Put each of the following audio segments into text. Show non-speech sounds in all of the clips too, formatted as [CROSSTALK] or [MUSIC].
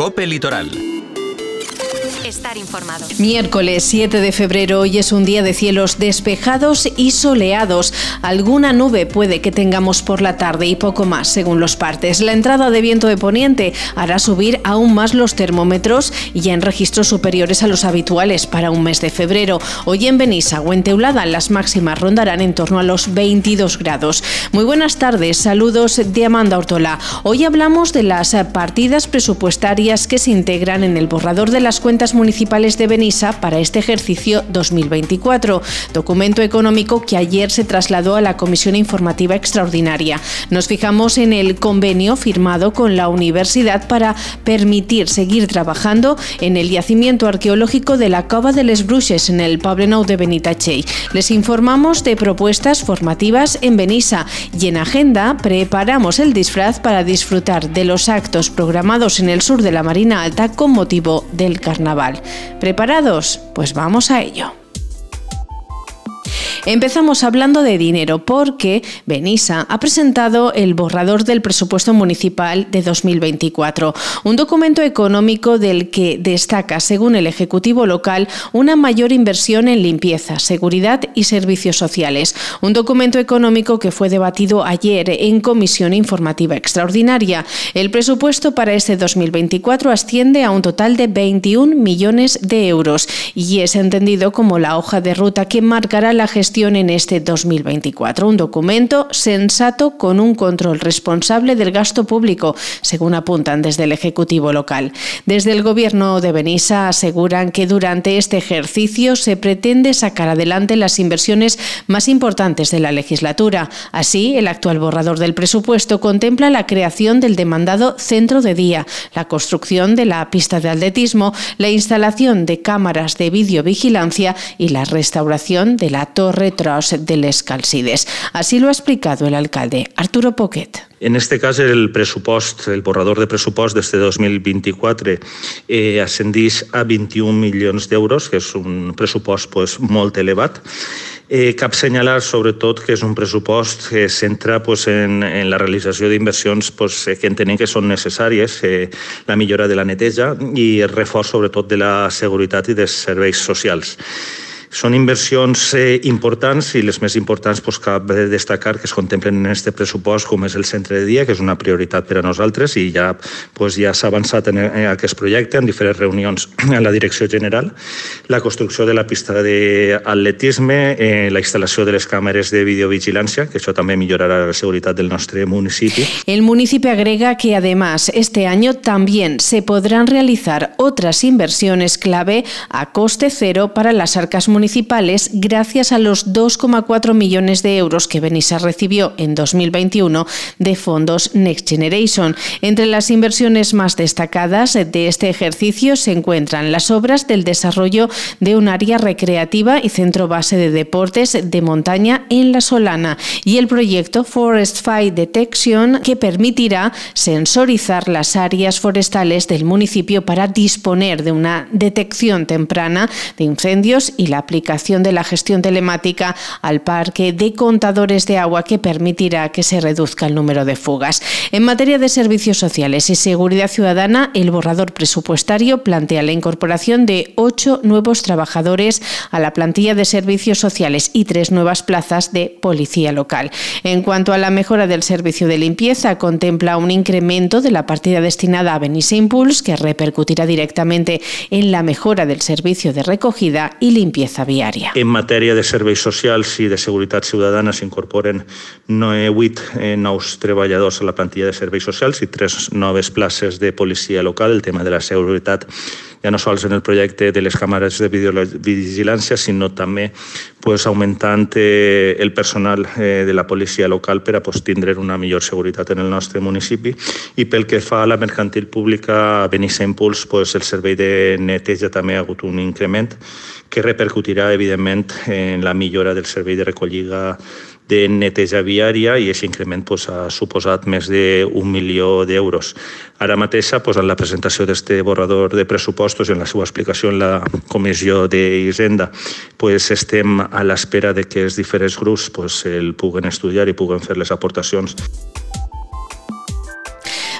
Cope Litoral estar informado. Miércoles 7 de febrero, hoy es un día de cielos despejados y soleados. Alguna nube puede que tengamos por la tarde y poco más, según los partes. La entrada de viento de poniente hará subir aún más los termómetros y en registros superiores a los habituales para un mes de febrero. Hoy en Benissa o en Teulada las máximas rondarán en torno a los 22 grados. Muy buenas tardes, saludos de Amanda Ortola. Hoy hablamos de las partidas presupuestarias que se integran en el borrador de las cuentas municipales de Benissa para este ejercicio 2024, documento económico que ayer se trasladó a la Comisión Informativa Extraordinaria. Nos fijamos en el convenio firmado con la universidad para permitir seguir trabajando en el yacimiento arqueológico de la Cova de les Bruixes en el Poblenou de Benitachell. Les informamos de propuestas formativas en Benissa y en agenda preparamos el disfraz para disfrutar de los actos programados en el sur de la Marina Alta con motivo del carnaval. ¿Preparados? Pues vamos a ello. Empezamos hablando de dinero porque Benissa ha presentado el borrador del presupuesto municipal de 2024, un documento económico del que destaca, según el Ejecutivo local, una mayor inversión en limpieza, seguridad y servicios sociales. Un documento económico que fue debatido ayer en Comisión Informativa Extraordinaria. El presupuesto para este 2024 asciende a un total de 21 millones de euros y es entendido como la hoja de ruta que marcará la gestión en este 2024. Un documento sensato con un control responsable del gasto público, según apuntan desde el Ejecutivo local. Desde el Gobierno de Benissa aseguran que durante este ejercicio se pretende sacar adelante las inversiones más importantes de la legislatura. Así, el actual borrador del presupuesto contempla la creación del demandado centro de día, la construcción de la pista de atletismo, la instalación de cámaras de videovigilancia y la restauración de la torre retros de les Calcides. Así lo ha explicado el alcalde Arturo Poquet. En este cas, el pressupost, el borrador de pressupost d'este 2024 eh, ascendís a 21 milions d'euros, que és un pressupost pues, molt elevat. Eh, cap senyalar, sobretot, que és un pressupost que es centra pues, en, en la realització d'inversions pues, que entenem que són necessàries, eh, la millora de la neteja i el reforç, sobretot, de la seguretat i dels serveis socials. Són inversions eh, importants i les més importants doncs, cal destacar que es contemplen en aquest pressupost com és el centre de dia, que és una prioritat per a nosaltres i ja doncs, ja s'ha avançat en, en aquest projecte en diferents reunions [CLEARS THROAT] a la direcció general. La construcció de la pista d'atletisme, eh, la instal·lació de les càmeres de videovigilància, que això també millorarà la seguretat del nostre municipi. El municipio agrega que además este año también se podrán realizar otras inversiones clave a coste cero para las arcas municipales municipales gracias a los 2,4 millones de euros que Benissa recibió en 2021 de fondos Next Generation. Entre las inversiones más destacadas de este ejercicio se encuentran las obras del desarrollo de un área recreativa y centro base de deportes de montaña en La Solana y el proyecto Forest Fire Detection que permitirá sensorizar las áreas forestales del municipio para disponer de una detección temprana de incendios y la aplicación de la gestión telemática al parque de contadores de agua que permitirá que se reduzca el número de fugas. En materia de servicios sociales y seguridad ciudadana, el borrador presupuestario plantea la incorporación de ocho nuevos trabajadores a la plantilla de servicios sociales y tres nuevas plazas de policía local. En cuanto a la mejora del servicio de limpieza, contempla un incremento de la partida destinada a Benissa Impulse que repercutirá directamente en la mejora del servicio de recogida y limpieza seguretat viària. En matèria de serveis socials i de seguretat ciutadana s'incorporen 8 eh, nous treballadors a la plantilla de serveis socials i tres noves places de policia local. El tema de la seguretat ja no sols en el projecte de les càmeres de videovigilància, sinó també pues, augmentant eh, el personal eh, de la policia local per a pues, tindre una millor seguretat en el nostre municipi. I pel que fa a la mercantil pública, a Benissa Impuls, pues, el servei de neteja també ha hagut un increment que repercutirà, evidentment, en la millora del servei de recollida de neteja viària i aquest increment pues, ha suposat més d'un milió d'euros. Ara mateix, pues, en la presentació d'aquest borrador de pressupostos en la seva explicació en la comissió d'Hisenda, pues, estem a l'espera de que els diferents grups pues, el puguen estudiar i puguen fer les aportacions.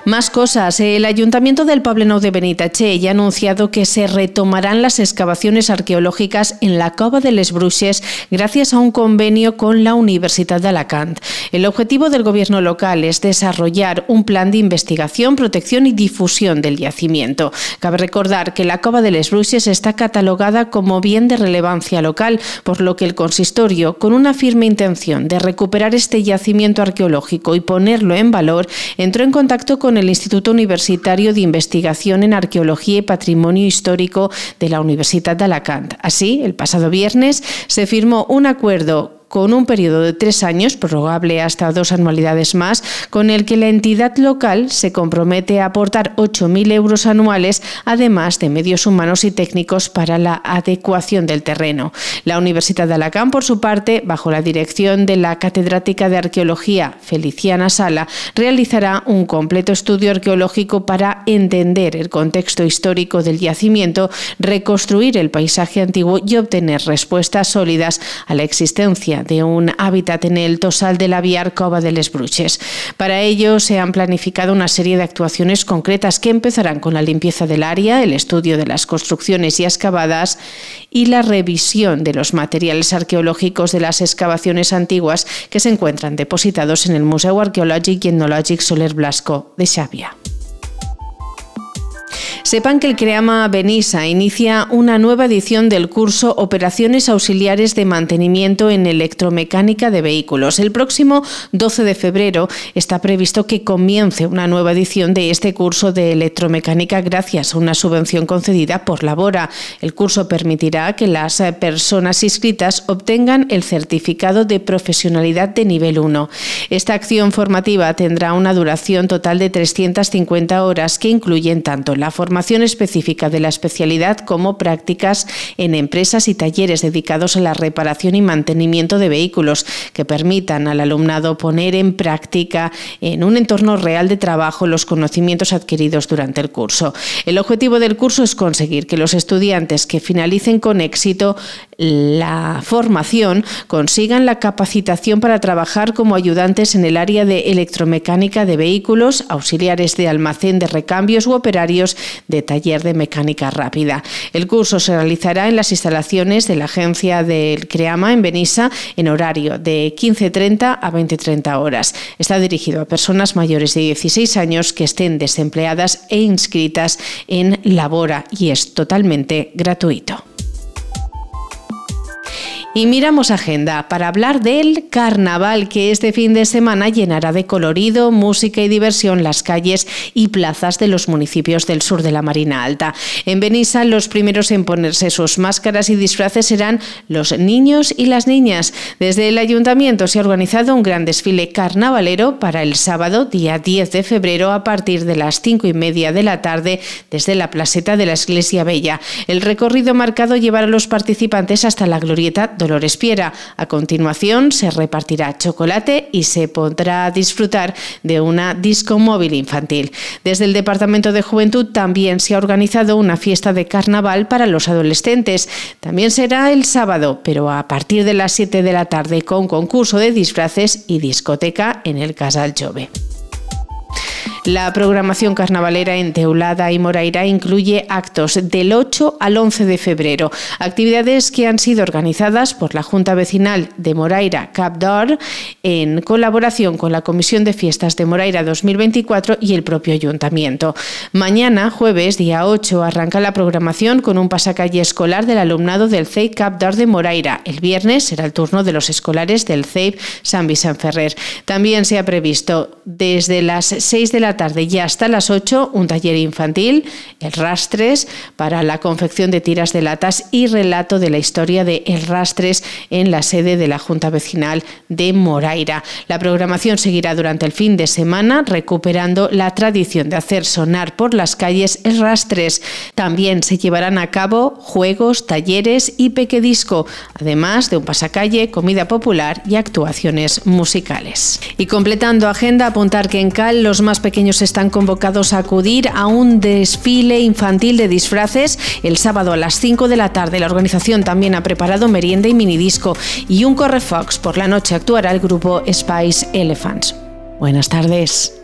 Más cosas. El Ayuntamiento del Poblenou de Benitache ya ha anunciado que se retomarán las excavaciones arqueológicas en la Cova de les Bruixes gracias a un convenio con la Universidad de Alacant. El objetivo del gobierno local es desarrollar un plan de investigación, protección y difusión del yacimiento. Cabe recordar que la Cova de les Bruixes está catalogada como bien de relevancia local, por lo que el consistorio, con una firme intención de recuperar este yacimiento arqueológico y ponerlo en valor, entró en contacto con el Instituto Universitario de Investigación en Arqueología y Patrimonio Histórico de la Universidad de Alacant. Así, el pasado viernes se firmó un acuerdo con un periodo de tres años, prorrogable hasta dos anualidades más, con el que la entidad local se compromete a aportar 8.000 euros anuales, además de medios humanos y técnicos para la adecuación del terreno. La Universidad de Alacant, por su parte, bajo la dirección de la catedrática de Arqueología Feliciana Sala, realizará un completo estudio arqueológico para entender el contexto histórico del yacimiento, reconstruir el paisaje antiguo y obtener respuestas sólidas a la existencia de un hábitat en el tosal de la Viar Cova de les Bruches. Para ello se han planificado una serie de actuaciones concretas que empezarán con la limpieza del área, el estudio de las construcciones y excavadas y la revisión de los materiales arqueológicos de las excavaciones antiguas que se encuentran depositados en el Museo Arqueològic y Etnològic Soler Blasco de Xàbia. Sepan que el CREAMA Benissa inicia una nueva edición del curso Operaciones Auxiliares de Mantenimiento en Electromecánica de Vehículos. El próximo 12 de febrero está previsto que comience una nueva edición de este curso de electromecánica gracias a una subvención concedida por Labora. El curso permitirá que las personas inscritas obtengan el certificado de profesionalidad de nivel 1. Esta acción formativa tendrá una duración total de 350 horas que incluyen tanto la formación específica de la especialidad como prácticas en empresas y talleres dedicados a la reparación y mantenimiento de vehículos que permitan al alumnado poner en práctica en un entorno real de trabajo los conocimientos adquiridos durante el curso. El objetivo del curso es conseguir que los estudiantes que finalicen con éxito la formación consigan la capacitación para trabajar como ayudantes en el área de electromecánica de vehículos, auxiliares de almacén de recambios u operarios de taller de mecánica rápida. El curso se realizará en las instalaciones de la agencia del CREAMA en Benissa en horario de 15.30 a 20.30 horas. Está dirigido a personas mayores de 16 años que estén desempleadas e inscritas en Labora y es totalmente gratuito. Y miramos agenda para hablar del carnaval que este fin de semana llenará de colorido, música y diversión las calles y plazas de los municipios del sur de la Marina Alta. En Benissa los primeros en ponerse sus máscaras y disfraces serán los niños y las niñas. Desde el ayuntamiento se ha organizado un gran desfile carnavalero para el sábado, día 10 de febrero, a partir de las cinco y media de la tarde desde la placeta de la Iglesia Bella. El recorrido marcado llevará a los participantes hasta la glorieta Dolores Piera. A continuación se repartirá chocolate y se podrá disfrutar de una disco móvil infantil. Desde el Departamento de Juventud también se ha organizado una fiesta de carnaval para los adolescentes. También será el sábado, pero a partir de las 7 de la tarde con concurso de disfraces y discoteca en el Casal Jove. La programación carnavalera en Teulada y Moraira incluye actos del 8 al 11 de febrero, actividades que han sido organizadas por la Junta Vecinal de Moraira Capdor en colaboración con la Comisión de Fiestas de Moraira 2024 y el propio Ayuntamiento. Mañana, jueves, día 8, arranca la programación con un pasacalle escolar del alumnado del CEIP Capdor de Moraira. El viernes será el turno de los escolares del CEIP San Vicente Ferrer. También se ha previsto desde las 6 de la tarde y hasta las 8 un taller infantil, el Rastres, para la confección de tiras de latas y relato de la historia de El Rastres en la sede de la Junta Vecinal de Moraira. La programación seguirá durante el fin de semana recuperando la tradición de hacer sonar por las calles El Rastres. También se llevarán a cabo juegos, talleres y pequedisco, además de un pasacalle, comida popular y actuaciones musicales. Y completando agenda, apuntar que en Cal los pequeños están convocados a acudir a un desfile infantil de disfraces el sábado a las 5 de la tarde. La organización también ha preparado merienda y minidisco y un correfox. Por la noche actuará el grupo Spice Elephants. Buenas tardes.